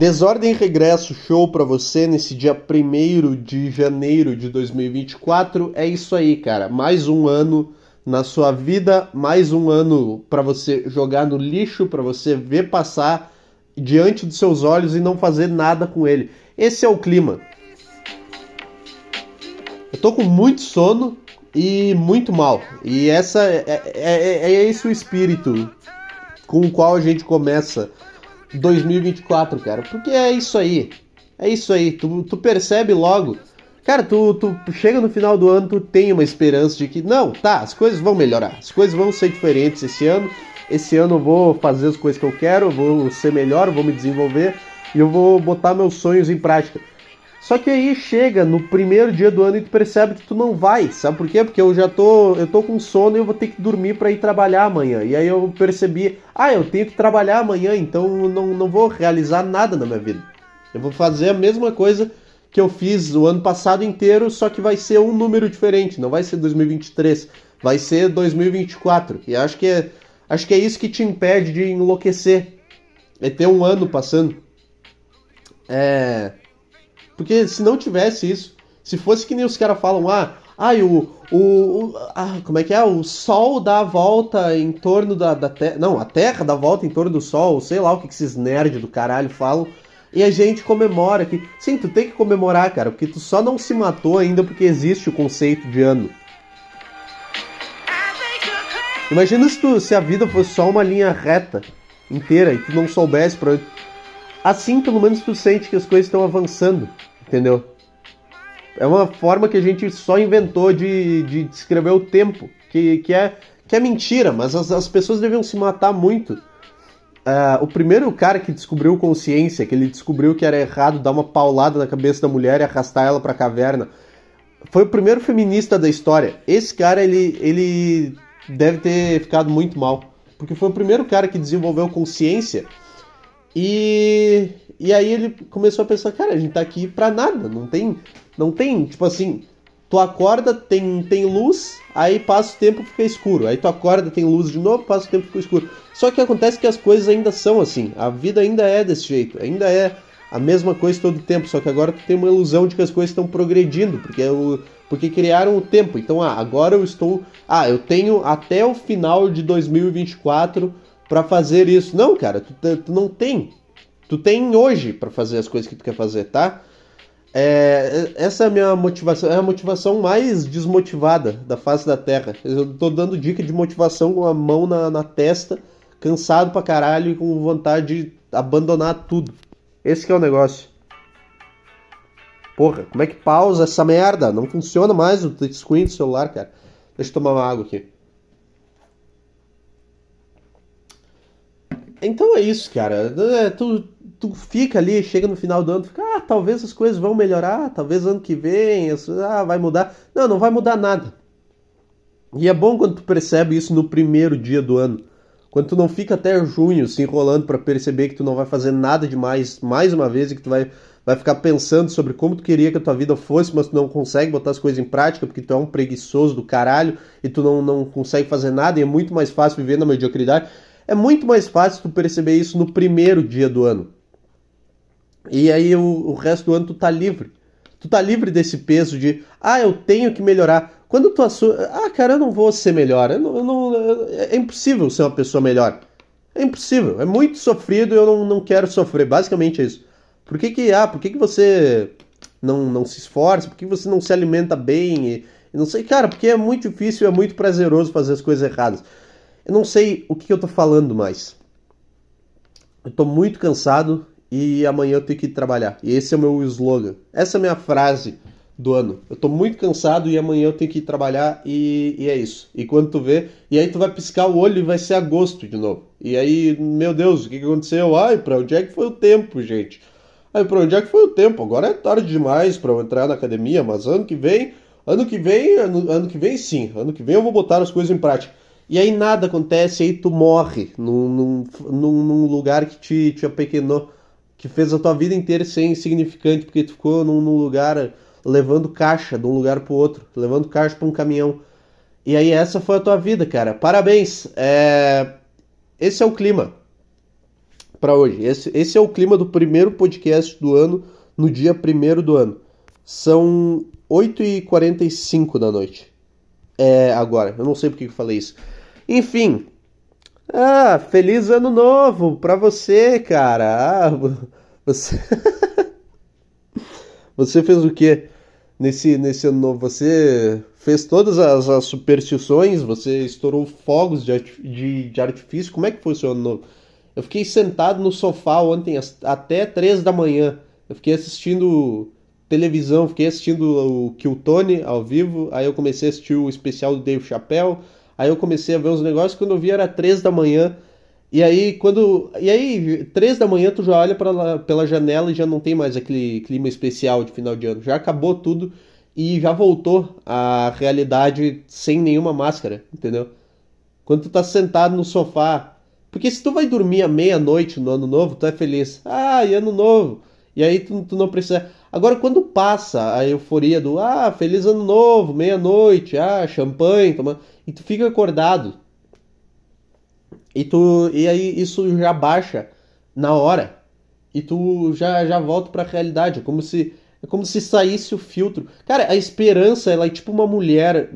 Desordem Regresso Show para você nesse dia 1 de janeiro de 2024. É isso aí, cara. Mais um ano na sua vida, mais um ano para você jogar no lixo, para você ver passar diante dos seus olhos e não fazer nada com ele. Esse é o clima. Eu tô com muito sono e muito mal. E essa é, é, é, é esse o espírito com o qual a gente começa 2024, cara. Porque é isso aí. É isso aí. Tu, tu percebe logo. Cara, tu, tu chega no final do ano, tu tem uma esperança de que, não, tá, as coisas vão melhorar. As coisas vão ser diferentes esse ano. Esse ano eu vou fazer as coisas que eu quero, vou ser melhor, vou me desenvolver e eu vou botar meus sonhos em prática. Só que aí chega no primeiro dia do ano e tu percebe que tu não vai, sabe por quê? Porque eu já tô, eu tô com sono e eu vou ter que dormir para ir trabalhar amanhã. E aí eu percebi, ah, eu tenho que trabalhar amanhã, então não, não vou realizar nada na minha vida. Eu vou fazer a mesma coisa que eu fiz o ano passado inteiro, só que vai ser um número diferente, não vai ser 2023, vai ser 2024. E acho que é, acho que é isso que te impede de enlouquecer. É ter um ano passando. É porque se não tivesse isso, se fosse que nem os caras falam, ah, ah o, o, o ah, como é que é? O Sol dá a volta em torno da, da Terra. Não, a Terra dá a volta em torno do Sol, sei lá o que esses nerds do caralho falam. E a gente comemora que. Sim, tu tem que comemorar, cara, porque tu só não se matou ainda porque existe o conceito de ano. Imagina se, tu, se a vida fosse só uma linha reta inteira e tu não soubesse pra onde. Assim, pelo menos tu sente que as coisas estão avançando. Entendeu? É uma forma que a gente só inventou de, de descrever o tempo, que, que, é, que é mentira, mas as, as pessoas deviam se matar muito. Uh, o primeiro cara que descobriu consciência, que ele descobriu que era errado dar uma paulada na cabeça da mulher e arrastar ela pra caverna, foi o primeiro feminista da história. Esse cara, ele, ele deve ter ficado muito mal. Porque foi o primeiro cara que desenvolveu consciência e e aí ele começou a pensar, cara, a gente tá aqui pra nada, não tem, não tem, tipo assim, tu acorda, tem, tem luz, aí passa o tempo fica escuro. Aí tu acorda, tem luz de novo, passa o tempo fica escuro. Só que acontece que as coisas ainda são assim, a vida ainda é desse jeito, ainda é a mesma coisa todo o tempo, só que agora tu tem uma ilusão de que as coisas estão progredindo, porque o porque criaram o tempo. Então, ah, agora eu estou, ah, eu tenho até o final de 2024 para fazer isso. Não, cara, tu, tu não tem. Tu tem hoje para fazer as coisas que tu quer fazer, tá? É, essa é a minha motivação, é a motivação mais desmotivada da face da Terra. Eu tô dando dica de motivação com a mão na, na testa, cansado pra caralho e com vontade de abandonar tudo. Esse é o negócio. Porra, como é que pausa essa merda? Não funciona mais o touchscreen do celular, cara. Deixa eu tomar uma água aqui. Então é isso, cara. É, tu, tu fica ali, chega no final do ano, fica, ah, talvez as coisas vão melhorar, talvez ano que vem, ah, vai mudar. Não, não vai mudar nada. E é bom quando tu percebe isso no primeiro dia do ano. Quando tu não fica até junho se enrolando para perceber que tu não vai fazer nada demais mais uma vez e que tu vai, vai ficar pensando sobre como tu queria que a tua vida fosse, mas tu não consegue botar as coisas em prática porque tu é um preguiçoso do caralho e tu não, não consegue fazer nada e é muito mais fácil viver na mediocridade. É muito mais fácil tu perceber isso no primeiro dia do ano. E aí o, o resto do ano tu tá livre. Tu tá livre desse peso de, ah, eu tenho que melhorar. Quando tu assume, ah, cara, eu não vou ser melhor. Eu não, eu não, é impossível ser uma pessoa melhor. É impossível. É muito sofrido e eu não, não quero sofrer. Basicamente é isso. Por que que, ah, por que que você não, não se esforça? Por que você não se alimenta bem? E, e não sei, cara, porque é muito difícil e é muito prazeroso fazer as coisas erradas. Eu não sei o que, eu tô falando mais. Eu tô muito cansado e amanhã eu tenho que trabalhar. E esse é o meu slogan. Essa é a minha frase do ano. Eu tô muito cansado e amanhã eu tenho que trabalhar e, e, é isso. E quando tu vê, e aí tu vai piscar o olho e vai ser agosto de novo. E aí, meu Deus, o que, que aconteceu? Ai, pra onde é que foi o tempo, gente? Ai, pra onde é que foi o tempo? Agora é tarde demais para eu entrar na academia, mas ano que vem, ano que vem, ano, ano que vem sim, ano que vem eu vou botar as coisas em prática. E aí nada acontece, aí tu morre num, num, num, lugar que te, te apequenou que fez a tua vida inteira ser insignificante, porque tu ficou num, num lugar levando caixa de um lugar pro outro, levando caixa para um caminhão. E aí essa foi a tua vida, cara. Parabéns. É... Esse é o clima. para hoje. Esse, esse é o clima do primeiro podcast do ano, no dia primeiro do ano. São 8h45 da noite. É agora, eu não sei porque que eu falei isso. Enfim. Ah, feliz ano novo pra você, cara. Ah, você. você fez o quê nesse, nesse ano novo? Você fez todas as, as superstições? Você estourou fogos de, de, de artifício? Como é que foi o seu ano novo? Eu fiquei sentado no sofá ontem até três da manhã. Eu fiquei assistindo televisão, fiquei assistindo o Killtone ao vivo, aí eu comecei a assistir o especial do Dave Chappelle, aí eu comecei a ver os negócios, quando eu vi era três da manhã, e aí quando. E aí, três da manhã tu já olha pra, pela janela e já não tem mais aquele clima especial de final de ano. Já acabou tudo e já voltou à realidade sem nenhuma máscara, entendeu? Quando tu tá sentado no sofá. Porque se tu vai dormir à meia-noite no ano novo, tu é feliz. Ah, e ano novo. E aí tu, tu não precisa. Agora, quando passa a euforia do ah, feliz ano novo, meia-noite, ah, champanhe, toma... e tu fica acordado. E tu e aí isso já baixa na hora. E tu já já volta para a realidade, é como se é como se saísse o filtro. Cara, a esperança, ela é tipo uma mulher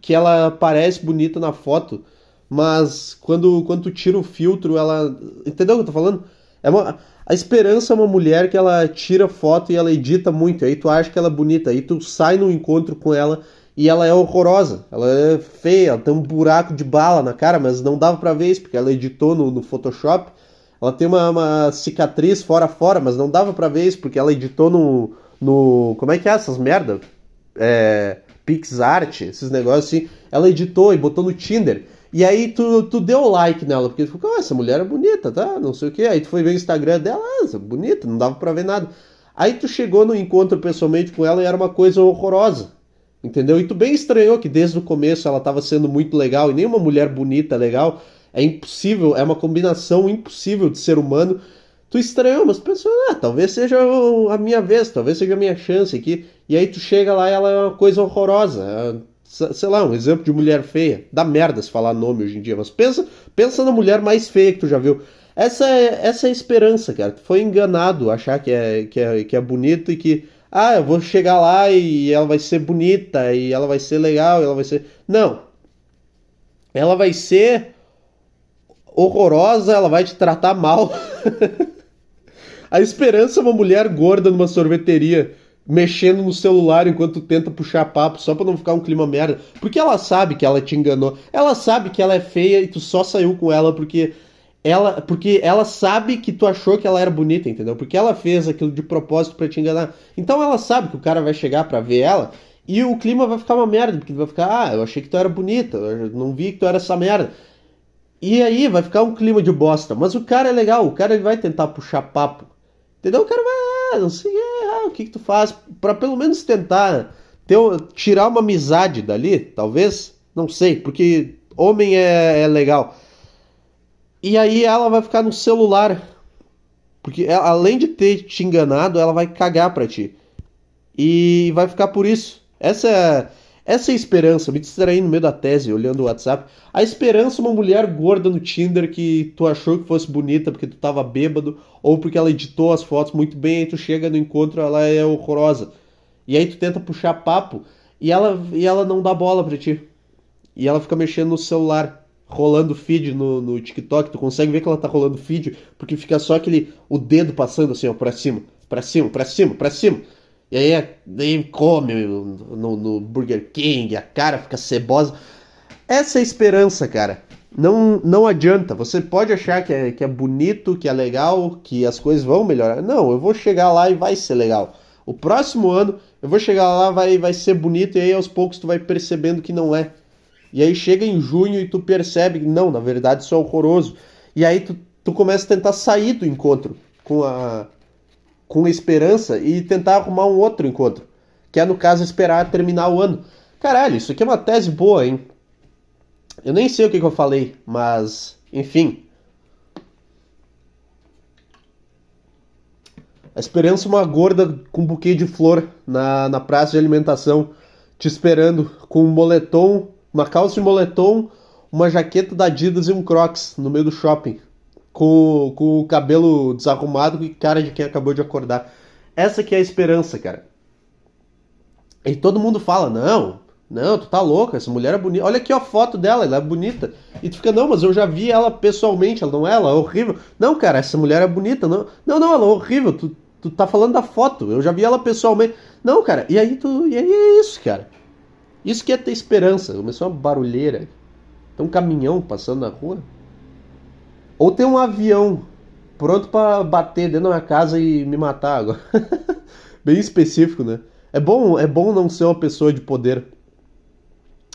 que ela parece bonita na foto, mas quando quando tu tira o filtro, ela entendeu o que eu tô falando? É uma a esperança é uma mulher que ela tira foto e ela edita muito, aí tu acha que ela é bonita, aí tu sai no encontro com ela e ela é horrorosa, ela é feia, ela tem um buraco de bala na cara, mas não dava pra ver isso, porque ela editou no, no Photoshop. Ela tem uma, uma, cicatriz fora fora, mas não dava pra ver isso, porque ela editou no. no como é que é essas merda? É, PixArt, esses negócios assim. Ela editou e botou no Tinder. E aí tu, tu deu like nela, porque tu ficou, ah, essa mulher é bonita, tá? Não sei o que. Aí tu foi ver o Instagram dela, ah, é bonita, não dava pra ver nada. Aí tu chegou no encontro pessoalmente com ela e era uma coisa horrorosa. Entendeu? E tu bem estranhou que desde o começo ela estava sendo muito legal e nenhuma mulher bonita é legal. É impossível, é uma combinação impossível de ser humano. Tu estranhou, mas pensou, ah, talvez seja a minha vez, talvez seja a minha chance aqui. E aí tu chega lá e ela é uma coisa horrorosa. É sei lá, um exemplo de mulher feia. Dá merda se falar nome hoje em dia, mas pensa, pensa na mulher mais feia que tu já viu. Essa é, essa é a esperança, cara. Tu foi enganado achar que é, que, é, que é bonito e que, ah, eu vou chegar lá e ela vai ser bonita e ela vai ser legal, ela vai ser. Não. Ela vai ser horrorosa, ela vai te tratar mal. a esperança é uma mulher gorda numa sorveteria mexendo no celular enquanto tenta puxar papo só pra não ficar um clima merda. Porque ela sabe que ela te enganou. Ela sabe que ela é feia e tu só saiu com ela porque ela, porque ela sabe que tu achou que ela era bonita, entendeu? Porque ela fez aquilo de propósito para te enganar. Então ela sabe que o cara vai chegar para ver ela e o clima vai ficar uma merda, porque vai ficar, ah, eu achei que tu era bonita, eu não vi que tu era essa merda. E aí vai ficar um clima de bosta. Mas o cara é legal, o cara ele vai tentar puxar papo. Entendeu? O cara vai, ah, não sei, ah, o que que tu faz? para pelo menos tentar ter, tirar uma amizade dali, talvez, não sei, porque homem é, é legal. E aí ela vai ficar no celular, porque ela, além de ter te enganado, ela vai cagar pra ti. E vai ficar por isso. Essa é essa é a esperança, me distraí no meio da tese, olhando o WhatsApp. A esperança uma mulher gorda no Tinder que tu achou que fosse bonita porque tu tava bêbado, ou porque ela editou as fotos muito bem, aí tu chega no encontro ela é horrorosa. E aí tu tenta puxar papo e ela, e ela não dá bola pra ti. E ela fica mexendo no celular, rolando feed no, no TikTok. Tu consegue ver que ela tá rolando feed, porque fica só aquele. o dedo passando assim, ó, pra cima, pra cima, pra cima, pra cima. E aí, aí come no, no Burger King, a cara fica cebosa. Essa é a esperança, cara. Não, não adianta. Você pode achar que é, que é bonito, que é legal, que as coisas vão melhorar. Não, eu vou chegar lá e vai ser legal. O próximo ano eu vou chegar lá, vai, vai ser bonito, e aí aos poucos tu vai percebendo que não é. E aí chega em junho e tu percebe que não, na verdade isso é horroroso. E aí tu, tu começa a tentar sair do encontro com a, com esperança e tentar arrumar um outro encontro. Que é, no caso, esperar terminar o ano. Caralho, isso aqui é uma tese boa, hein? Eu nem sei o que, que eu falei, mas. Enfim. A esperança uma gorda com um buquê de flor na, na praça de alimentação, te esperando com um moletom, uma calça de moletom, uma jaqueta da Adidas e um Crocs no meio do shopping com, com o cabelo desarrumado e cara de quem acabou de acordar. Essa que é a esperança, cara. E todo mundo fala, não, não, tu tá louca, essa mulher é bonita. Olha aqui a foto dela, ela é bonita. E tu fica, não, mas eu já vi ela pessoalmente, ela não é, ela é horrível. Não, cara, essa mulher é bonita. Não, não, não ela é horrível. Tu, tu tá falando da foto, eu já vi ela pessoalmente. Não, cara, e aí tu. E aí é isso, cara. Isso que é ter esperança. Começou uma barulheira. Tem um caminhão passando na rua. Ou tem um avião pronto para bater dentro da minha casa e me matar agora. Bem específico, né? É bom, é bom não ser uma pessoa de poder.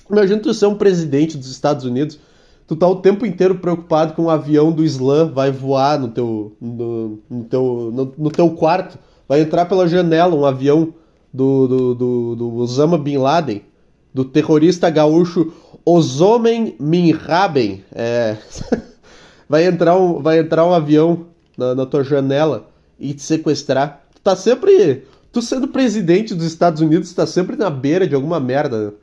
Imagina tu ser um presidente dos Estados Unidos, tu tá o tempo inteiro preocupado com um avião do Islã vai voar no teu, no, no teu, no, no, teu quarto, vai entrar pela janela um avião do, do, do, do Osama Bin Laden, do terrorista gaúcho Ozomen Minraben. É... vai, entrar um, vai entrar um avião na, na tua janela e te sequestrar. Tu tá sempre. Tu sendo presidente dos Estados Unidos, tá sempre na beira de alguma merda.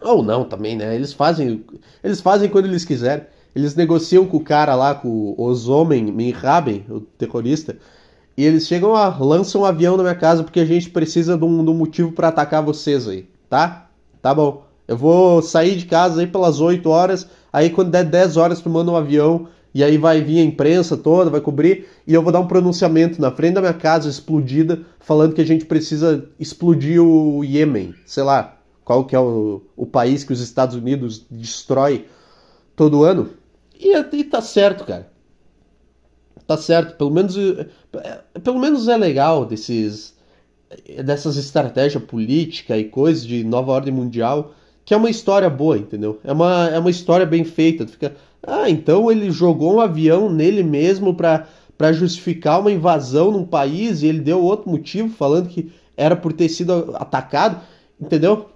Ou não também, né? Eles fazem, eles fazem quando eles quiserem. Eles negociam com o cara lá, com os homens, Minraben, o terrorista, e eles chegam a lançam um avião na minha casa porque a gente precisa de um, de um motivo para atacar vocês aí, tá? Tá bom. Eu vou sair de casa aí pelas 8 horas, aí quando der 10 horas tu manda um avião e aí vai vir a imprensa toda, vai cobrir, e eu vou dar um pronunciamento na frente da minha casa explodida, falando que a gente precisa explodir o Iêmen, sei lá, qual que é o, o país que os Estados Unidos destrói todo ano. E, e tá certo, cara. Tá certo, pelo menos é, pelo menos é legal desses dessas estratégias política e coisas de nova ordem mundial, que é uma história boa, entendeu? É uma, é uma história bem feita. Tu fica, ah, então ele jogou um avião nele mesmo para justificar uma invasão num país e ele deu outro motivo falando que era por ter sido atacado, entendeu?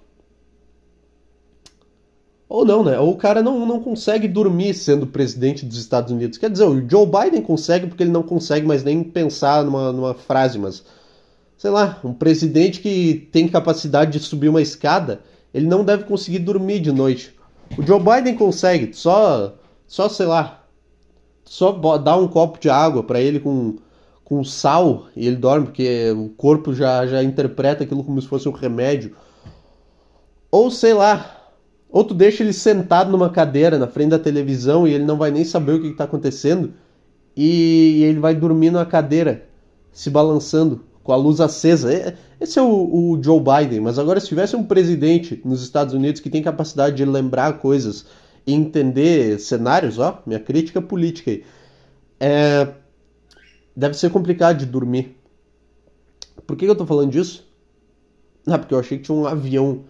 Ou não, né? Ou o cara não, não consegue dormir sendo presidente dos Estados Unidos. Quer dizer, o Joe Biden consegue porque ele não consegue mais nem pensar numa, numa frase, mas. Sei lá, um presidente que tem capacidade de subir uma escada, ele não deve conseguir dormir de noite. O Joe Biden consegue, só. Só, sei lá. Só dar um copo de água para ele com, com sal e ele dorme, porque o corpo já, já interpreta aquilo como se fosse um remédio. Ou sei lá, ou tu deixa ele sentado numa cadeira na frente da televisão e ele não vai nem saber o que está acontecendo. E ele vai dormir na cadeira, se balançando, com a luz acesa. Esse é o, o, Joe Biden. Mas agora, se tivesse um presidente nos Estados Unidos que tem capacidade de lembrar coisas e entender cenários, ó, minha crítica política aí. É, deve ser complicado de dormir. Por que eu tô falando disso? Ah, porque eu achei que tinha um avião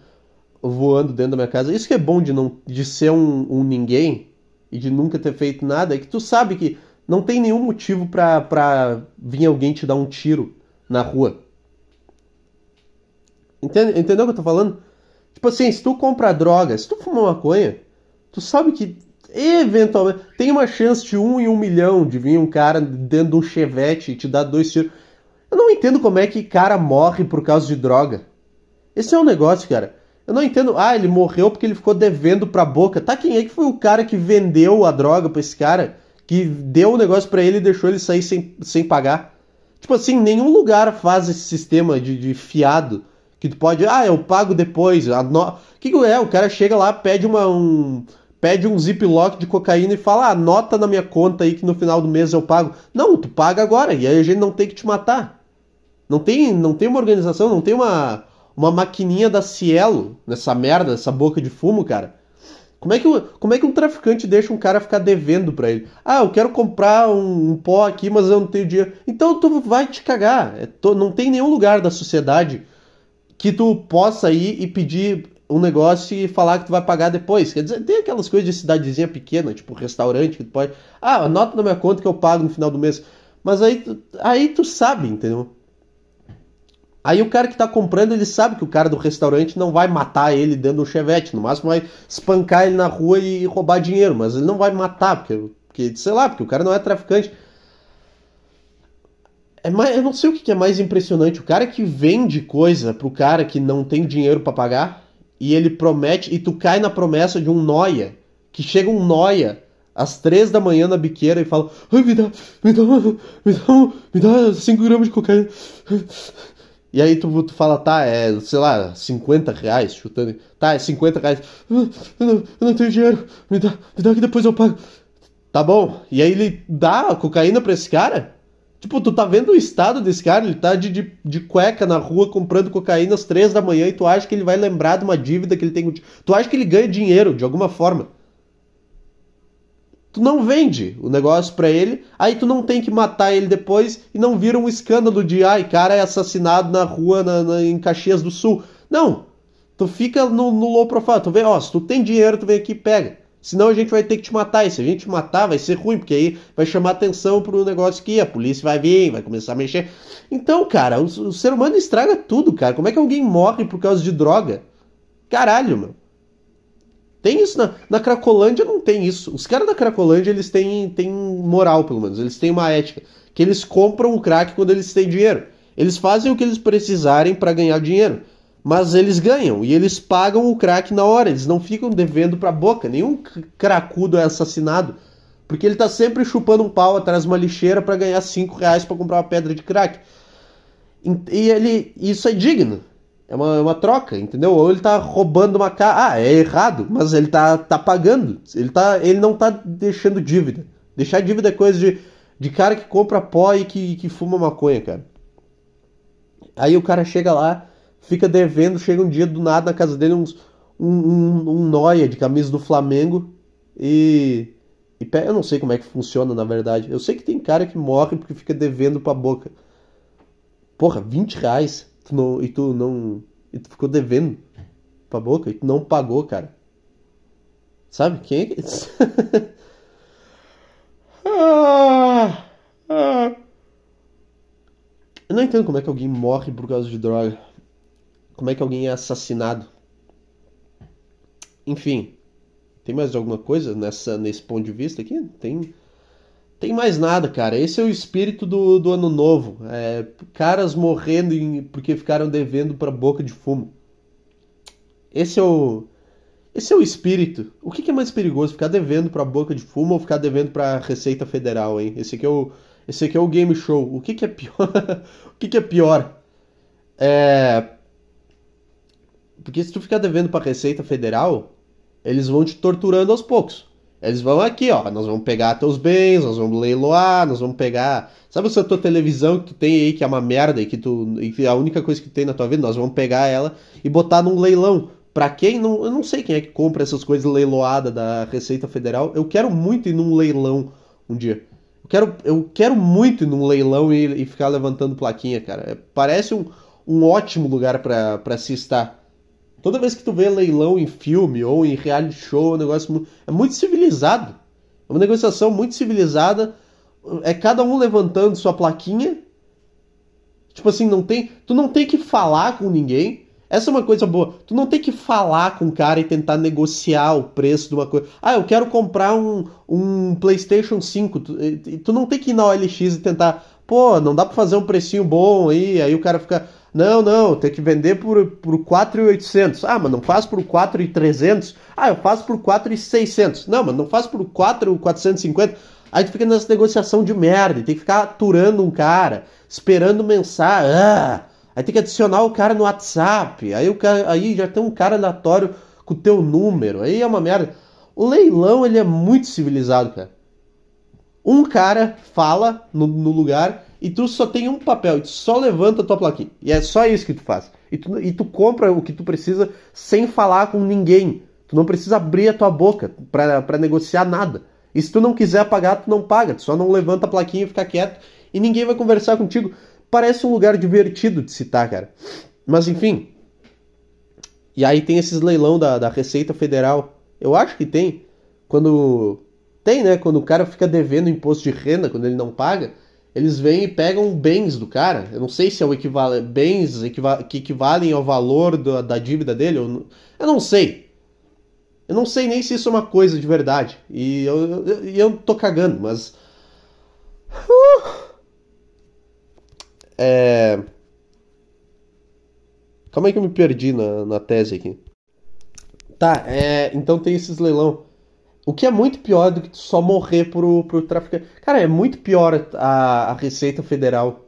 voando dentro da minha casa. Isso que é bom de não de ser um, um ninguém e de nunca ter feito nada, é que tu sabe que não tem nenhum motivo pra vir alguém te dar um tiro na rua. Entende, entendeu o que eu tô falando? Tipo assim, se tu compra droga, se tu fuma maconha, tu sabe que eventualmente tem uma chance de um em um milhão de vir um cara dentro de um chevette e te dar dois tiros. Eu não entendo como é que cara morre por causa de droga. Esse é um negócio, cara. Eu não entendo. Ah, ele morreu porque ele ficou devendo pra boca. Tá, quem é que foi o cara que vendeu a droga pra esse cara? Que deu o negócio para ele e deixou ele sair sem, sem pagar? Tipo assim, nenhum lugar faz esse sistema de, de fiado. Que tu pode. Ah, eu pago depois. O no... que, que é? O cara chega lá, pede uma. Um, pede um ziplock de cocaína e fala: ah, anota na minha conta aí que no final do mês eu pago. Não, tu paga agora. E aí a gente não tem que te matar. Não tem, não tem uma organização, não tem uma uma maquininha da Cielo nessa merda, nessa boca de fumo, cara. Como é, que, como é que um traficante deixa um cara ficar devendo para ele? Ah, eu quero comprar um, um, pó aqui, mas eu não tenho dinheiro. Então tu vai te cagar. É, tu, não tem nenhum lugar da sociedade que tu possa ir e pedir um negócio e falar que tu vai pagar depois. Quer dizer, tem aquelas coisas de cidadezinha pequena, tipo restaurante, que tu pode. Ah, anota na minha conta que eu pago no final do mês. Mas aí, aí tu sabe, entendeu? Aí o cara que está comprando, ele sabe que o cara do restaurante não vai matar ele dentro do chevette, no máximo vai espancar ele na rua e roubar dinheiro, mas ele não vai matar, porque, porque sei lá, porque o cara não é traficante. É mais, eu não sei o que é mais impressionante, o cara que vende coisa pro cara que não tem dinheiro para pagar e ele promete, e tu cai na promessa de um noia, que chega um noia às três da manhã na biqueira e fala: Ai, me dá, me dá, me dá, me dá 5 gramas de cocaína. E aí tu, tu fala, tá, é, sei lá, 50 reais, chutando. Tá, é 50 reais. Eu não, eu não tenho dinheiro, me dá, me dá que depois eu pago. Tá bom. E aí ele dá cocaína pra esse cara? Tipo, tu tá vendo o estado desse cara? Ele tá de, de, de cueca na rua comprando cocaína às três da manhã e tu acha que ele vai lembrar de uma dívida que ele tem. Tu acha que ele ganha dinheiro de alguma forma tu não vende o negócio para ele, aí tu não tem que matar ele depois e não vira um escândalo de ai, cara é assassinado na rua na, na, em Caxias do Sul. Não. Tu fica no, no low profile, tu vê, ó, se tu tem dinheiro, tu vem aqui e pega. Senão a gente vai ter que te matar. E se a gente te matar, vai ser ruim, porque aí vai chamar atenção pro negócio que a polícia vai vir, vai começar a mexer. Então, cara, o, o ser humano estraga tudo, cara. Como é que alguém morre por causa de droga? Caralho, meu. Tem isso na, na Cracolândia, não tem isso. Os caras da Cracolândia, eles têm, têm moral, pelo menos. Eles têm uma ética. Que eles compram o crack quando eles têm dinheiro. Eles fazem o que eles precisarem para ganhar dinheiro. Mas eles ganham e eles pagam o crack na hora. Eles não ficam devendo pra boca. Nenhum cracudo é assassinado. Porque ele tá sempre chupando um pau atrás de uma lixeira para ganhar 5 reais para comprar uma pedra de crack. E ele, isso é digno. É uma, é uma troca, entendeu? Ou ele tá roubando uma casa. Ah, é errado, mas ele tá, tá pagando. Ele, tá, ele não tá deixando dívida. Deixar dívida é coisa de, de cara que compra pó e que, que fuma maconha, cara. Aí o cara chega lá, fica devendo, chega um dia do nada na casa dele uns, um, um, um noia de camisa do Flamengo e. E eu não sei como é que funciona, na verdade. Eu sei que tem cara que morre porque fica devendo pra boca. Porra, 20 reais tu não, e tu não. E tu ficou devendo pra boca e tu não pagou, cara. Sabe quem é que. ah, ah. Eu não entendo como é que alguém morre por causa de droga. Como é que alguém é assassinado. Enfim. Tem mais alguma coisa nessa, nesse ponto de vista aqui? Tem. Tem mais nada, cara. Esse é o espírito do, do ano novo. É, caras morrendo em, porque ficaram devendo para boca de fumo. Esse é o. Esse é o espírito. O que, que é mais perigoso? Ficar devendo para boca de fumo ou ficar devendo para Receita Federal, hein? Esse aqui é o, esse aqui é o game show. O que, que é pior? o que, que é pior? É. Porque se tu ficar devendo para Receita Federal, eles vão te torturando aos poucos. Eles vão aqui, ó, nós vamos pegar teus bens, nós vamos leiloar, nós vamos pegar. Sabe essa tua televisão que tu tem aí, que é uma merda e que tu. E que é a única coisa que tem na tua vida, nós vamos pegar ela e botar num leilão. Pra quem não. Eu não sei quem é que compra essas coisas leiloadas da Receita Federal. Eu quero muito ir num leilão um dia. Eu quero, eu quero muito ir num leilão e, e ficar levantando plaquinha, cara. Parece um, um ótimo lugar para se estar. Toda vez que tu vê leilão em filme ou em reality show, é um negócio é muito civilizado. É uma negociação muito civilizada. É cada um levantando sua plaquinha. Tipo assim, não tem, tu não tem que falar com ninguém. Essa é uma coisa boa. Tu não tem que falar com o cara e tentar negociar o preço de uma coisa. Ah, eu quero comprar um, um PlayStation 5. Tu, tu não tem que ir na OLX e tentar. Pô, não dá pra fazer um precinho bom aí. Aí o cara fica. Não, não, tem que vender por, por 4,800. Ah, mas não faz por 4,300. Ah, eu faço por 4,600. Não, mas não faz por 4,450. Aí tu fica nessa negociação de merda, tem que ficar aturando um cara, esperando mensagem. Ah, aí tem que adicionar o cara no WhatsApp. Aí, o cara, aí já tem um cara aleatório com o teu número. Aí é uma merda. O leilão, ele é muito civilizado, cara. Um cara fala no, no lugar e tu só tem um papel, e tu só levanta a tua plaquinha. E é só isso que tu faz. E tu, e tu compra o que tu precisa sem falar com ninguém. Tu não precisa abrir a tua boca para negociar nada. E se tu não quiser pagar, tu não paga. Tu só não levanta a plaquinha e fica quieto. E ninguém vai conversar contigo. Parece um lugar divertido de citar, cara. Mas enfim. E aí tem esses leilão da, da Receita Federal. Eu acho que tem. Quando. Tem, né? Quando o cara fica devendo imposto de renda, quando ele não paga eles vêm e pegam bens do cara. Eu não sei se é o equivalente bens que equivalem ao valor do, da dívida dele. Eu, eu não sei. Eu não sei nem se isso é uma coisa de verdade. E eu, eu, eu tô cagando, mas. Uh, é. Calma aí que eu me perdi na, na tese aqui. Tá, é, então tem esses leilão. O que é muito pior do que só morrer pro, pro traficante. Cara, é muito pior a, a Receita Federal.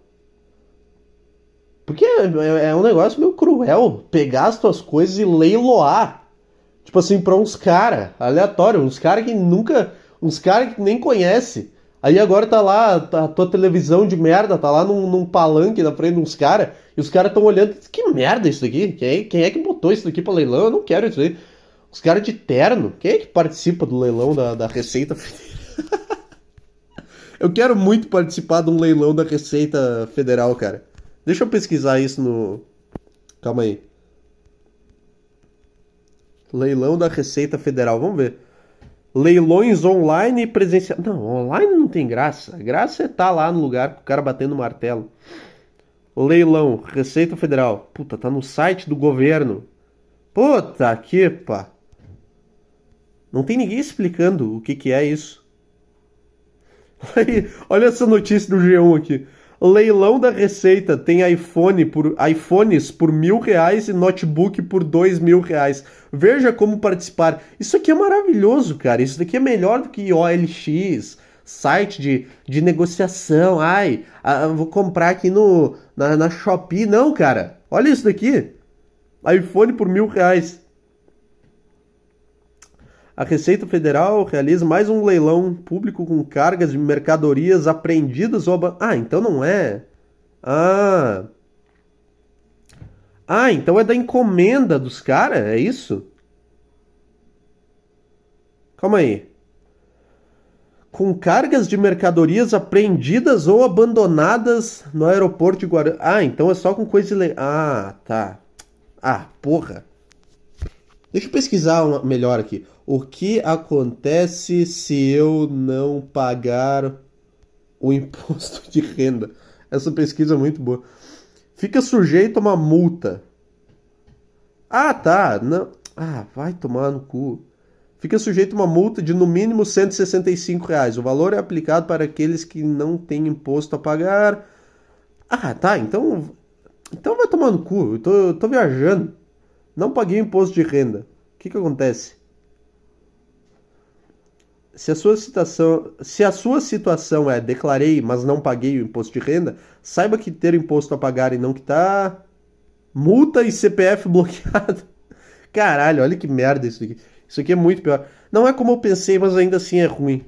Porque é, é, um negócio meio cruel pegar as tuas coisas e leiloar. Tipo assim, pra uns caras, aleatório, uns caras que nunca. Uns caras que nem conhece. Aí agora tá lá, tá, a tua televisão de merda, tá lá num, num palanque na frente de uns caras, e os caras tão olhando, que merda isso daqui? Quem é, quem é que botou isso daqui pra leilão? Eu não quero isso aí. Os caras de terno, quem é que participa do leilão da, da Receita Federal? eu quero muito participar de um leilão da Receita Federal, cara. Deixa eu pesquisar isso no. Calma aí. Leilão da Receita Federal, vamos ver. Leilões online e presencial. Não, online não tem graça. Graça é estar tá lá no lugar com o cara batendo martelo. Leilão, Receita Federal. Puta, tá no site do governo. Puta que pá. Não tem ninguém explicando o que, que é isso. Olha essa notícia do G1 aqui. Leilão da Receita tem iPhone por iPhones por mil reais e notebook por dois mil reais. Veja como participar. Isso aqui é maravilhoso, cara. Isso daqui é melhor do que OLX, site de, de negociação. Ai, vou comprar aqui no na, na Shopee. Não, cara. Olha isso daqui. iPhone por mil reais a Receita Federal realiza mais um leilão público com cargas de mercadorias apreendidas ou Ah, então não é. Ah. Ah, então é da encomenda dos caras, é isso? Calma aí. Com cargas de mercadorias apreendidas ou abandonadas no aeroporto de Guarulhos. Ah, então é só com coisa ilegal. Ah, tá. Ah, porra. Deixa eu pesquisar melhor aqui. O que acontece se eu não pagar o imposto de renda? Essa pesquisa é muito boa. Fica sujeito a uma multa. Ah, tá. Não. Ah, vai tomar no cu. Fica sujeito a uma multa de no mínimo 165 reais. O valor é aplicado para aqueles que não têm imposto a pagar. Ah, tá. Então. Então vai tomar no cu. Eu tô, eu tô viajando. Não paguei imposto de renda. O que, que acontece? Se a, sua situação, se a sua situação é declarei, mas não paguei o imposto de renda, saiba que ter imposto a pagar e não quitar, multa e CPF bloqueado. Caralho, olha que merda isso aqui. Isso aqui é muito pior. Não é como eu pensei, mas ainda assim é ruim.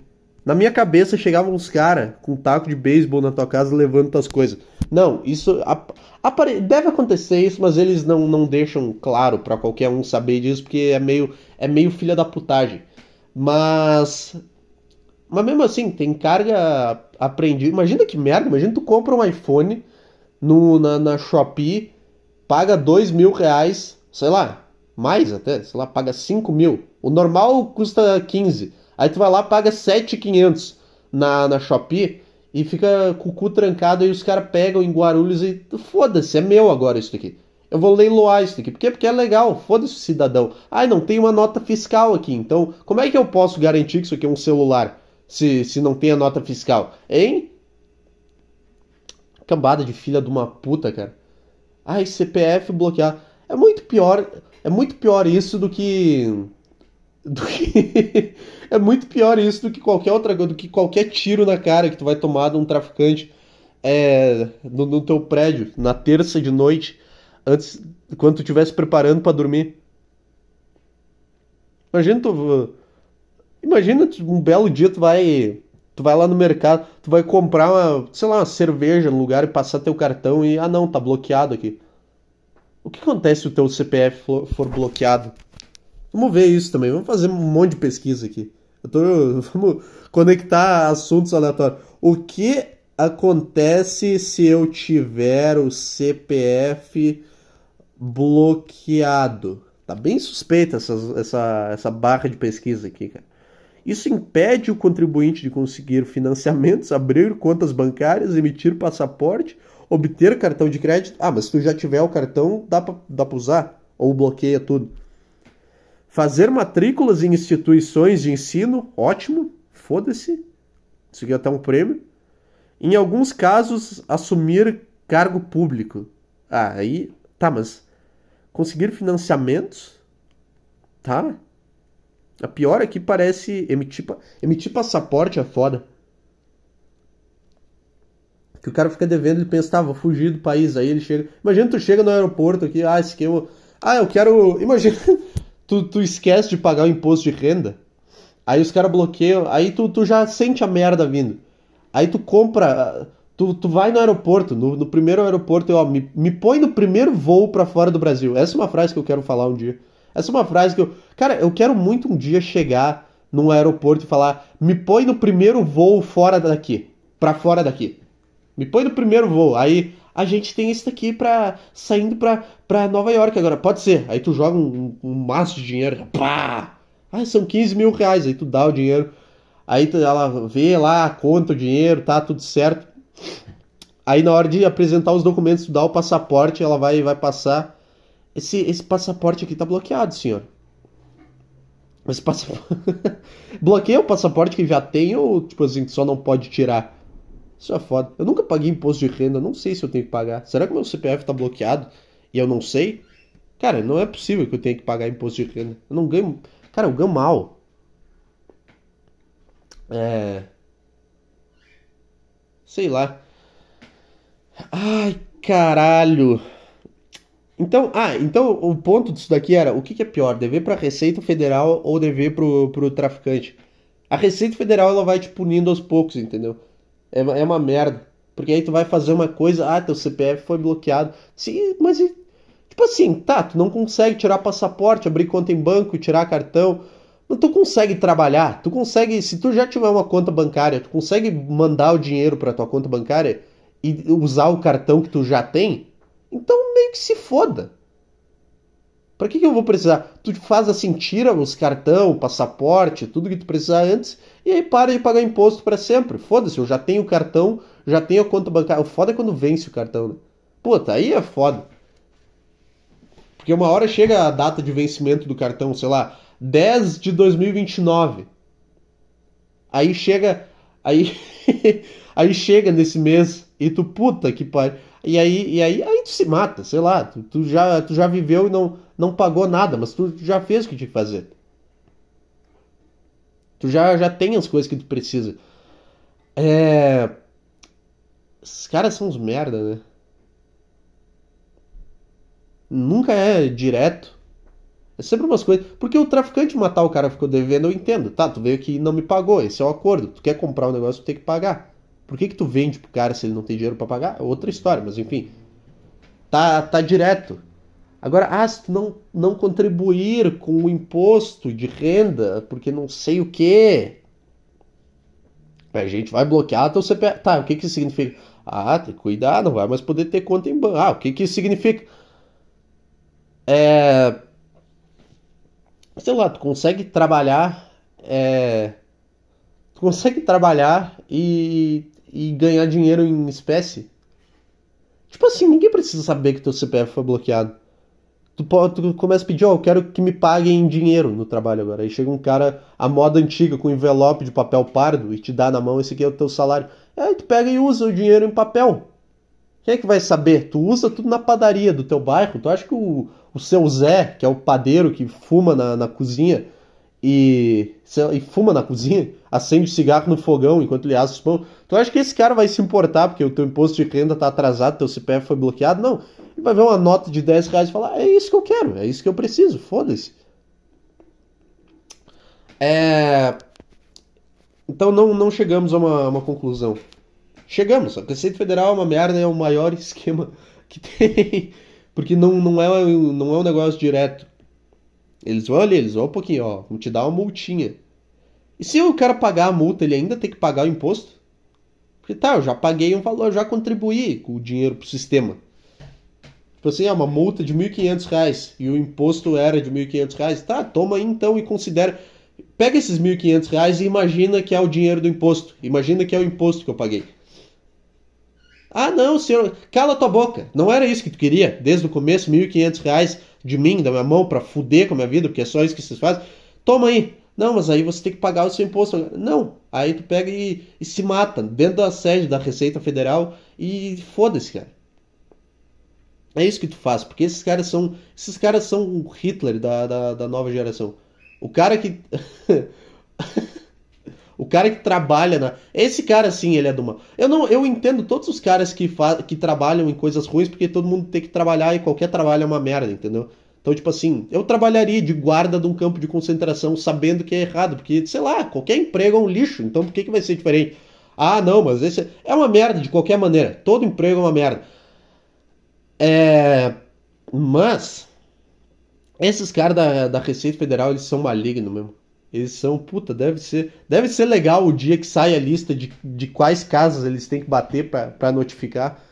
Na minha cabeça chegavam uns caras com um taco de beisebol na tua casa levando tuas coisas. Não, isso deve acontecer isso, mas eles não, não deixam claro para qualquer um saber disso, porque é meio é meio filha da putagem. Mas mas mesmo assim, tem carga apreendida. Imagina que merda, imagina tu compra um iPhone no, na, na Shopee, paga dois mil reais, sei lá, mais até, sei lá, paga 5 mil. O normal custa 15. Aí tu vai lá, paga 7,500 na, na Shopee e fica com o cu trancado e os caras pegam em Guarulhos e foda-se, é meu agora isso daqui. Eu vou leiloar isso daqui. Por quê? Porque é legal. Foda-se cidadão. Ah, não tem uma nota fiscal aqui. Então, como é que eu posso garantir que isso aqui é um celular se, se não tem a nota fiscal? Hein? Cambada de filha de uma puta, cara. Ai, CPF bloquear. É muito pior. É muito pior isso do que. Do que. é muito pior isso do que qualquer outra do que qualquer tiro na cara que tu vai tomar de um traficante é, no, no teu prédio na terça de noite antes quando tu estivesse preparando para dormir. Imagina tu imagina um belo dia tu vai tu vai lá no mercado, tu vai comprar uma, sei lá, uma cerveja no lugar e passar teu cartão e ah não, tá bloqueado aqui. O que acontece se o teu CPF for, bloqueado? Vamos ver isso também. Vamos fazer um monte de pesquisa aqui. Eu tô, vamos conectar assuntos aleatórios. O que acontece se eu tiver o CPF bloqueado? Tá bem suspeita essa, essa, essa barra de pesquisa aqui, cara. Isso impede o contribuinte de conseguir financiamentos, abrir contas bancárias, emitir passaporte, obter cartão de crédito. Ah, mas se tu já tiver o cartão, dá pra, dá pra usar. Ou bloqueia tudo. Fazer matrículas em instituições de ensino, ótimo, foda-se. É até um prêmio. Em alguns casos, assumir cargo público. Ah, aí. Tá, mas. Conseguir financiamentos? Tá. A pior é que parece emitir, emitir passaporte é foda. Que o cara fica devendo, ele pensa, tá, vou fugir do país. Aí ele chega. Imagina tu chega no aeroporto aqui, ah, esse aqui eu. Ah, eu quero. Imagina, tu, tu esquece de pagar o imposto de renda. Aí os caras bloqueiam, aí tu, tu já sente a merda vindo. Aí tu compra. Tu, tu vai no aeroporto, no, no primeiro aeroporto, ó, me, me põe no primeiro voo para fora do Brasil. Essa é uma frase que eu quero falar um dia. Essa é uma frase que eu. Cara, eu quero muito um dia chegar num aeroporto e falar: me põe no primeiro voo fora daqui. Pra fora daqui. Me põe no primeiro voo. Aí a gente tem esse daqui pra. saindo pra, pra Nova York agora. Pode ser. Aí tu joga um, um maço de dinheiro. Pá! Ah, são 15 mil reais. Aí tu dá o dinheiro. Aí tu, ela vê lá, conta o dinheiro, tá tudo certo. Aí na hora de apresentar os documentos, dá o passaporte, ela vai, vai passar. Esse, esse passaporte aqui tá bloqueado, senhor. Esse passaporte. Bloqueia o passaporte que já tem ou, tipo assim, só não pode tirar? Isso é foda. Eu nunca paguei imposto de renda, não sei se eu tenho que pagar. Será que meu CPF tá bloqueado e eu não sei? Cara, não é possível que eu tenha que pagar imposto de renda. Eu não ganho. Cara, eu ganho mal. É. Sei lá. Ai, caralho. Então, ah, então o ponto disso daqui era o que, que é pior, dever para a Receita Federal ou dever pro, pro traficante? A Receita Federal ela vai te punindo aos poucos, entendeu? É, é uma merda. Porque aí tu vai fazer uma coisa, ah, teu CPF foi bloqueado. Sim, mas tipo assim, tá, tu não consegue tirar passaporte, abrir conta em banco, tirar cartão. Mas tu consegue trabalhar, tu consegue, se tu já tiver uma conta bancária, tu consegue mandar o dinheiro para tua conta bancária e usar o cartão que tu já tem, então meio que se foda. Pra que, que eu vou precisar? Tu faz assim, tira os cartão, passaporte, tudo que tu precisar antes, e aí para de pagar imposto para sempre. Foda-se, eu já tenho o cartão, já tenho a conta bancária. O foda é quando vence o cartão, né? Puta, aí é foda. Porque uma hora chega a data de vencimento do cartão, sei lá, 10 de 2029. Aí chega. Aí. aí chega nesse mês e tu, puta que pariu. E aí, e aí, aí tu se mata, sei lá, tu, tu, já, tu já viveu e não, não pagou nada, mas tu já fez o que tinha que fazer. Tu já, já tem as coisas que tu precisa. É. Esses caras são uns merda, né? Nunca é direto. É sempre umas coisas. Porque o traficante matar o cara ficou devendo, eu entendo. Tá, tu veio aqui e não me pagou. Esse é o acordo. Tu quer comprar um negócio, tu tem que pagar. Por que, que tu vende pro cara se ele não tem dinheiro para pagar? É outra história, mas enfim. Tá, tá direto. Agora, ah, se tu não, não contribuir com o imposto de renda, porque não sei o que, a gente vai bloquear teu CPF. Tá, o que que significa? Ah, tem que cuidar, não vai mais poder ter conta em banco. Ah, o que que significa? É... Sei lá, tu consegue trabalhar... É... Tu consegue trabalhar e e ganhar dinheiro em espécie. Tipo assim, ninguém precisa saber que teu CPF foi bloqueado. Tu, tu começa a pedir, ó, oh, eu quero que me paguem em dinheiro no trabalho agora. Aí chega um cara, a moda antiga, com envelope de papel pardo e te dá na mão, esse aqui é o teu salário. Aí tu pega e usa o dinheiro em papel. Quem é que vai saber? Tu usa tudo na padaria do teu bairro. Tu acha que o, o seu Zé, que é o padeiro que fuma na, na cozinha, e, e fuma na cozinha, acende cigarro no fogão enquanto ele assa os pão. Tu acha que esse cara vai se importar porque o teu imposto de renda tá atrasado, teu CPF foi bloqueado? Não. Ele vai ver uma nota de 10 reais e falar: é isso que eu quero, é isso que eu preciso, foda-se. É... Então não, não chegamos a uma, uma conclusão. Chegamos, a Receita Federal é uma merda, é o maior esquema que tem. Porque não, não, é, não é um negócio direto. Eles vão ali, eles vão um pouquinho, ó, vão te dar uma multinha. E se o cara pagar a multa, ele ainda tem que pagar o imposto? Porque tá, eu já paguei um valor, eu já contribuí com o dinheiro pro sistema. Tipo assim, é uma multa de R$ 1.500 e o imposto era de R$ 1.500. Tá, toma aí então e considera. Pega esses R$ 1.500 e imagina que é o dinheiro do imposto. Imagina que é o imposto que eu paguei. Ah, não, senhor, cala tua boca. Não era isso que tu queria desde o começo, R$ 1.500 de mim, da minha mão, para fuder com a minha vida, porque é só isso que vocês fazem. Toma aí. Não, mas aí você tem que pagar o seu imposto. Não. Aí tu pega e, e se mata dentro da sede da Receita Federal e foda-se, cara. É isso que tu faz, porque esses caras são. Esses caras são o Hitler da, da, da nova geração. O cara que. o cara que trabalha na. Esse cara, sim, ele é do mal. Eu, não, eu entendo todos os caras que, fa... que trabalham em coisas ruins, porque todo mundo tem que trabalhar e qualquer trabalho é uma merda, entendeu? Então, tipo assim, eu trabalharia de guarda de um campo de concentração sabendo que é errado, porque, sei lá, qualquer emprego é um lixo, então por que, que vai ser diferente? Ah, não, mas esse é uma merda de qualquer maneira. Todo emprego é uma merda. É. Mas. Esses caras da, da Receita Federal, eles são malignos mesmo. Eles são, puta, deve ser, deve ser legal o dia que sai a lista de, de quais casas eles têm que bater para notificar.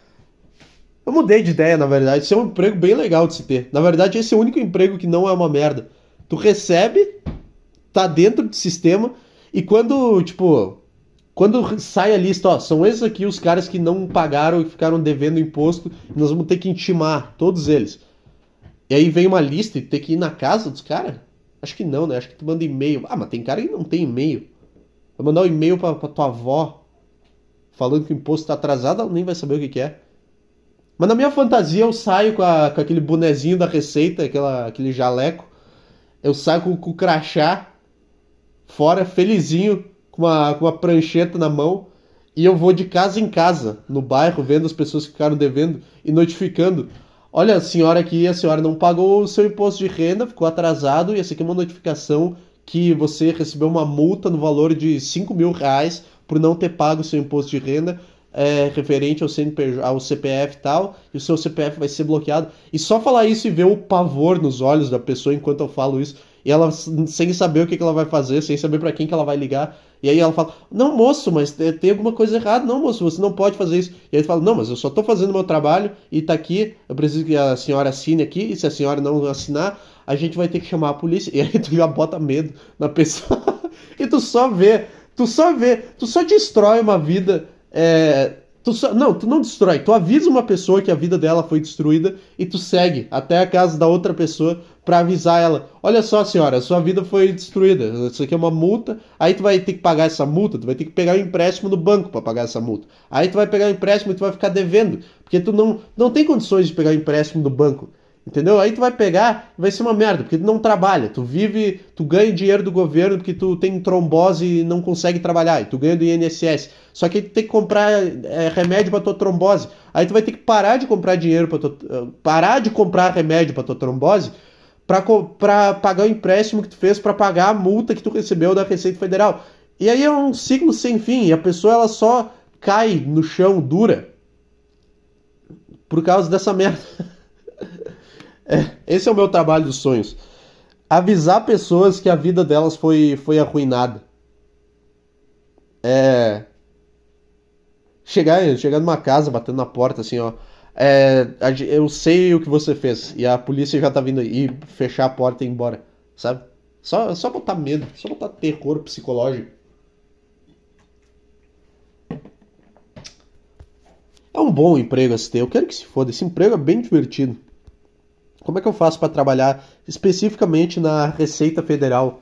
Eu mudei de ideia, na verdade. Esse é um emprego bem legal de se ter. Na verdade, esse é o único emprego que não é uma merda. Tu recebe, tá dentro do sistema, e quando, tipo, quando sai a lista, ó, são esses aqui os caras que não pagaram e ficaram devendo imposto, nós vamos ter que intimar todos eles. E aí vem uma lista e tem que ir na casa dos caras? Acho que não, né? Acho que tu manda e-mail. Ah, mas tem cara que não tem e-mail. Vai mandar um e-mail pra, pra tua avó falando que o imposto tá atrasado, ela nem vai saber o que, que é. Mas na minha fantasia eu saio com, a, com aquele bonezinho da receita, aquela, aquele jaleco. Eu saio com, com o crachá fora, felizinho, com uma, com uma prancheta na mão e eu vou de casa em casa no bairro vendo as pessoas que ficaram devendo e notificando. Olha, a senhora aqui, a senhora não pagou o seu imposto de renda, ficou atrasado e essa aqui é uma notificação que você recebeu uma multa no valor de 5 mil reais por não ter pago o seu imposto de renda é, referente ao, CNPJ, ao CPF e tal, e o seu CPF vai ser bloqueado. E só falar isso e ver o pavor nos olhos da pessoa enquanto eu falo isso, e ela sem saber o que, que ela vai fazer, sem saber para quem que ela vai ligar. E aí ela fala: Não, moço, mas tem alguma coisa errada. Não, moço, você não pode fazer isso. E aí ele fala: Não, mas eu só tô fazendo meu trabalho e tá aqui. Eu preciso que a senhora assine aqui. E se a senhora não assinar, a gente vai ter que chamar a polícia. E aí tu já bota medo na pessoa. e tu só vê, tu só vê, tu só destrói uma vida. É, Tu só, não, tu não destrói. Tu avisa uma pessoa que a vida dela foi destruída e tu segue até a casa da outra pessoa para avisar ela. Olha só, senhora, sua vida foi destruída. Isso aqui é uma multa. Aí tu vai ter que pagar essa multa. Tu vai ter que pegar um empréstimo no banco para pagar essa multa. Aí tu vai pegar o um empréstimo e tu vai ficar devendo, porque tu não, não tem condições de pegar o um empréstimo do banco. Entendeu? Aí tu vai pegar, vai ser uma merda, porque tu não trabalha, tu vive, tu ganha dinheiro do governo porque tu tem trombose e não consegue trabalhar, e tu ganha do INSS. Só que tu tem que comprar é, remédio para tua trombose. Aí tu vai ter que parar de comprar dinheiro para tua, parar de comprar remédio para tua trombose para pagar o empréstimo que tu fez para pagar a multa que tu recebeu da Receita Federal. E aí é um ciclo sem fim, e a pessoa ela só cai no chão dura por causa dessa merda. É, esse é o meu trabalho dos sonhos. Avisar pessoas que a vida delas foi, foi arruinada. É. Chegar, chegar numa casa, batendo na porta, assim, ó. É, eu sei o que você fez. E a polícia já tá vindo aí. E fechar a porta e ir embora. Sabe? Só, só botar medo. Só botar terror psicológico. É um bom emprego esse ter. Eu quero que se foda. Esse emprego é bem divertido. Como é que eu faço para trabalhar especificamente na Receita Federal,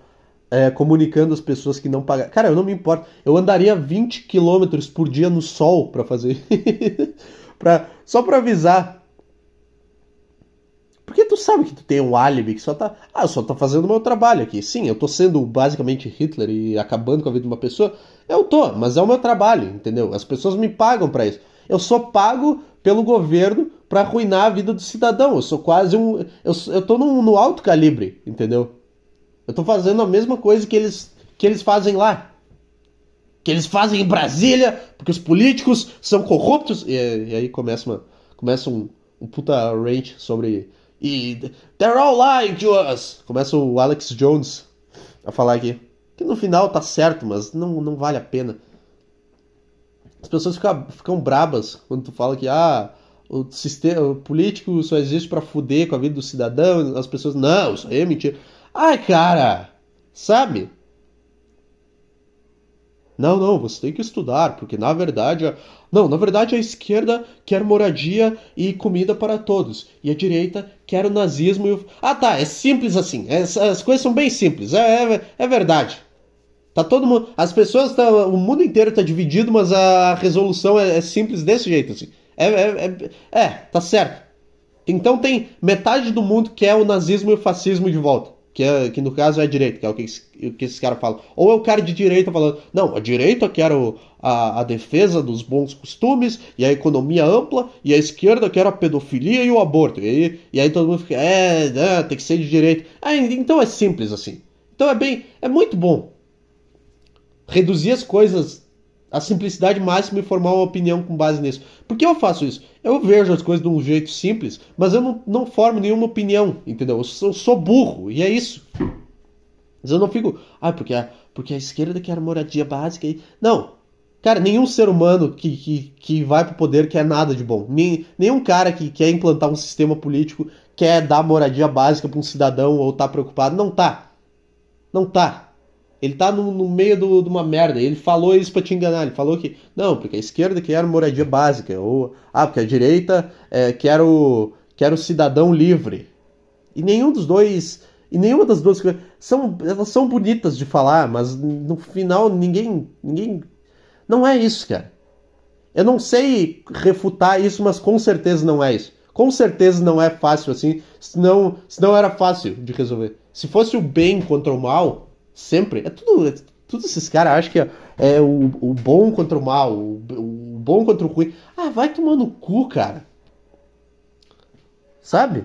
é, comunicando as pessoas que não pagam? Cara, eu não me importo. Eu andaria 20 quilômetros por dia no sol para fazer. pra, só para avisar. Porque tu sabe que tu tem um álibi que só tá. Ah, eu só tô fazendo o meu trabalho aqui. Sim, eu tô sendo basicamente Hitler e acabando com a vida de uma pessoa. Eu tô, mas é o meu trabalho, entendeu? As pessoas me pagam para isso. Eu sou pago pelo governo para arruinar a vida do cidadão. Eu sou quase um. Eu, eu tô no, no alto calibre, entendeu? Eu tô fazendo a mesma coisa que eles, que eles fazem lá. Que eles fazem em Brasília, porque os políticos são corruptos. E, e aí começa, uma, começa um, um puta rant sobre. E. They're all lying to us! Começa o Alex Jones a falar aqui. Que no final tá certo, mas não, não vale a pena. As pessoas ficam, ficam brabas quando tu fala que ah, o sistema o político só existe para fuder com a vida do cidadão. As pessoas, não, isso aí é mentira. Ai, cara, sabe? Não, não, você tem que estudar, porque na verdade. A... Não, na verdade a esquerda quer moradia e comida para todos. E a direita quer o nazismo e o. Ah, tá, é simples assim. É, as coisas são bem simples. É, é, é verdade. Tá todo mundo. As pessoas. Tá, o mundo inteiro tá dividido, mas a resolução é, é simples desse jeito, assim. É, é, é, é, tá certo. Então tem metade do mundo que é o nazismo e o fascismo de volta. que, é, que no caso é a direita, que é o que, o que esses caras falam. Ou é o cara de direita falando, não, a direita quer a, a defesa dos bons costumes e a economia ampla, e a esquerda quer a pedofilia e o aborto. E aí, e aí todo mundo fica, é, é, tem que ser de direita. Ah, então é simples assim. Então é bem, é muito bom reduzir as coisas à simplicidade máxima e formar uma opinião com base nisso. Por que eu faço isso? Eu vejo as coisas de um jeito simples, mas eu não, não formo nenhuma opinião, entendeu? Eu sou, eu sou burro, e é isso. Mas eu não fico, ah, porque a, porque a esquerda quer moradia básica e. Não! Cara, nenhum ser humano que, que, que vai pro poder quer nada de bom. Nem, nenhum cara que quer implantar um sistema político quer dar moradia básica para um cidadão ou tá preocupado. Não tá. Não tá. Ele tá no, no meio do, de uma merda. Ele falou isso para te enganar. Ele falou que, não, porque a esquerda quer moradia básica. Ou, ah, porque a direita é, quer, o, quer o cidadão livre. E nenhum dos dois. E nenhuma das duas coisas. São, elas são bonitas de falar, mas no final ninguém. ninguém Não é isso, cara. Eu não sei refutar isso, mas com certeza não é isso. Com certeza não é fácil assim, senão, senão era fácil de resolver. Se fosse o bem contra o mal, Sempre. É tudo. É, todos esses caras acham que é, é o, o, bom contra o mal, o, o, bom contra o ruim. Ah, vai tomar no cu, cara. Sabe?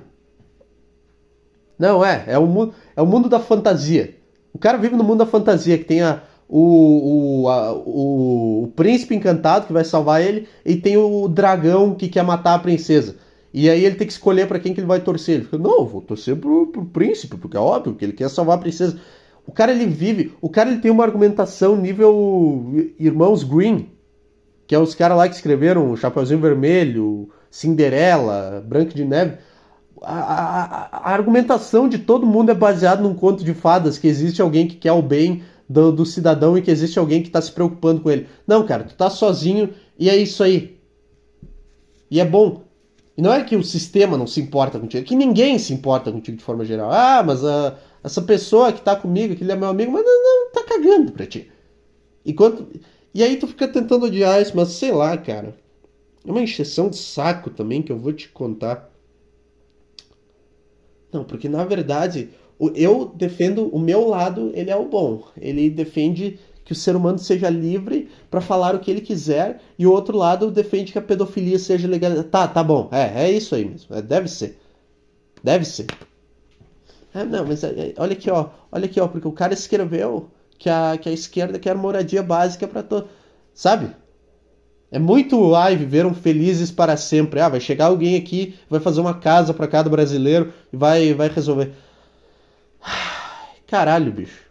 Não, é. É o, mundo, é o mundo da fantasia. O cara vive no mundo da fantasia, que tem a, o, o, a, o, o, príncipe encantado que vai salvar ele, e tem o dragão que quer matar a princesa. E aí ele tem que escolher para quem que ele vai torcer. Ele fica, não, vou torcer pro, pro príncipe, porque é óbvio que ele quer salvar a princesa. O cara ele vive, o cara ele tem uma argumentação nível Irmãos Green, que é os caras lá que escreveram Chapeuzinho Vermelho, Cinderela, Branca de Neve. A, a, a, argumentação de todo mundo é baseada num conto de fadas, que existe alguém que quer o bem do, do cidadão e que existe alguém que está se preocupando com ele. Não, cara, tu tá sozinho e é isso aí. E é bom. E não é que o sistema não se importa contigo, é que ninguém se importa contigo de forma geral. Ah, mas a, essa pessoa que tá comigo, que ele é meu amigo, mas não, não tá cagando pra ti. Enquanto... E aí tu fica tentando odiar isso, mas sei lá, cara. É uma encheção de saco também que eu vou te contar. Não, porque na verdade eu defendo o meu lado, ele é o bom. Ele defende que o ser humano seja livre para falar o que ele quiser e o outro lado defende que a pedofilia seja legal. Tá, tá bom. É, é isso aí mesmo. É, deve ser. Deve ser. Ah, não, mas é, é, olha aqui, ó. Olha aqui, ó, porque o cara escreveu que a, que a esquerda quer moradia básica para todo. Sabe? É muito, ai, viveram felizes para sempre. Ah, vai chegar alguém aqui, vai fazer uma casa para cada brasileiro e vai, vai resolver. Caralho, bicho.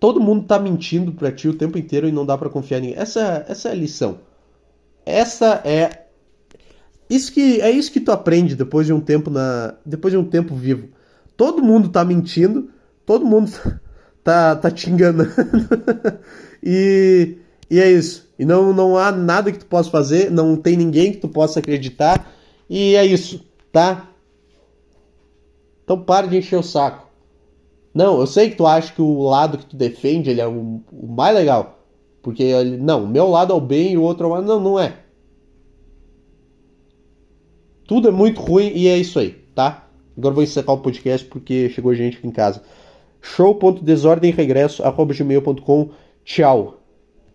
Todo mundo tá mentindo pra ti o tempo inteiro e não dá para confiar em ninguém. Essa, essa é a lição. Essa é isso que é isso que tu aprende depois de um tempo na depois de um tempo vivo. Todo mundo tá mentindo, todo mundo tá tá te enganando. e, e é isso. E não não há nada que tu possa fazer, não tem ninguém que tu possa acreditar. E é isso, tá? Então para de encher o saco. Não, eu sei que tu acha que o lado que tu defende ele é o, o mais legal. Porque ele, não, o meu lado é o bem e o outro é o mal. Não, não é. Tudo é muito ruim e é isso aí, tá? Agora vou encerrar o podcast porque chegou gente aqui em casa. show.desordemregresso.gmail.com Tchau.